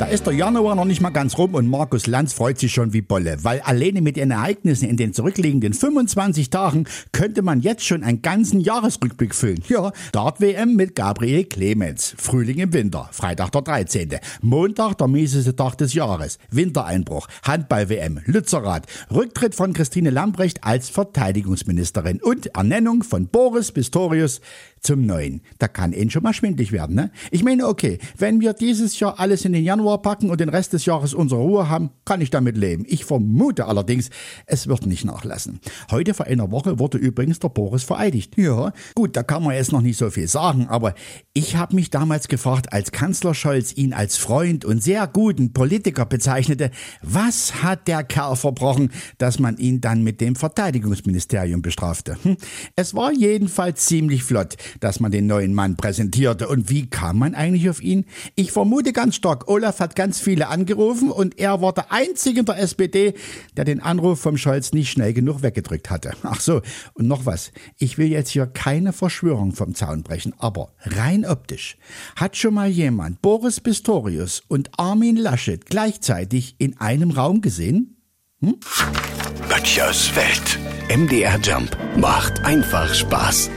Da ist der Januar noch nicht mal ganz rum und Markus Lanz freut sich schon wie Bolle, weil alleine mit den Ereignissen in den zurückliegenden 25 Tagen könnte man jetzt schon einen ganzen Jahresrückblick füllen. Ja, Dart-WM mit Gabriel Clemens, Frühling im Winter, Freitag der 13., Montag der mieseste Tag des Jahres, Wintereinbruch, Handball-WM, Lützerath, Rücktritt von Christine Lambrecht als Verteidigungsministerin und Ernennung von Boris Pistorius zum Neuen. Da kann ihn schon mal schwindlig werden, ne? Ich meine, okay, wenn wir dieses Jahr alles in den Januar packen und den Rest des Jahres unsere Ruhe haben, kann ich damit leben. Ich vermute allerdings, es wird nicht nachlassen. Heute vor einer Woche wurde übrigens der Boris vereidigt. Ja, gut, da kann man jetzt noch nicht so viel sagen, aber ich habe mich damals gefragt, als Kanzler Scholz ihn als Freund und sehr guten Politiker bezeichnete, was hat der Kerl verbrochen, dass man ihn dann mit dem Verteidigungsministerium bestrafte? Hm? Es war jedenfalls ziemlich flott dass man den neuen Mann präsentierte. Und wie kam man eigentlich auf ihn? Ich vermute ganz stark, Olaf hat ganz viele angerufen und er war der Einzige in der SPD, der den Anruf vom Scholz nicht schnell genug weggedrückt hatte. Ach so, und noch was. Ich will jetzt hier keine Verschwörung vom Zaun brechen, aber rein optisch. Hat schon mal jemand Boris Pistorius und Armin Laschet gleichzeitig in einem Raum gesehen? Hm? Böttchers Welt. MDR Jump macht einfach Spaß.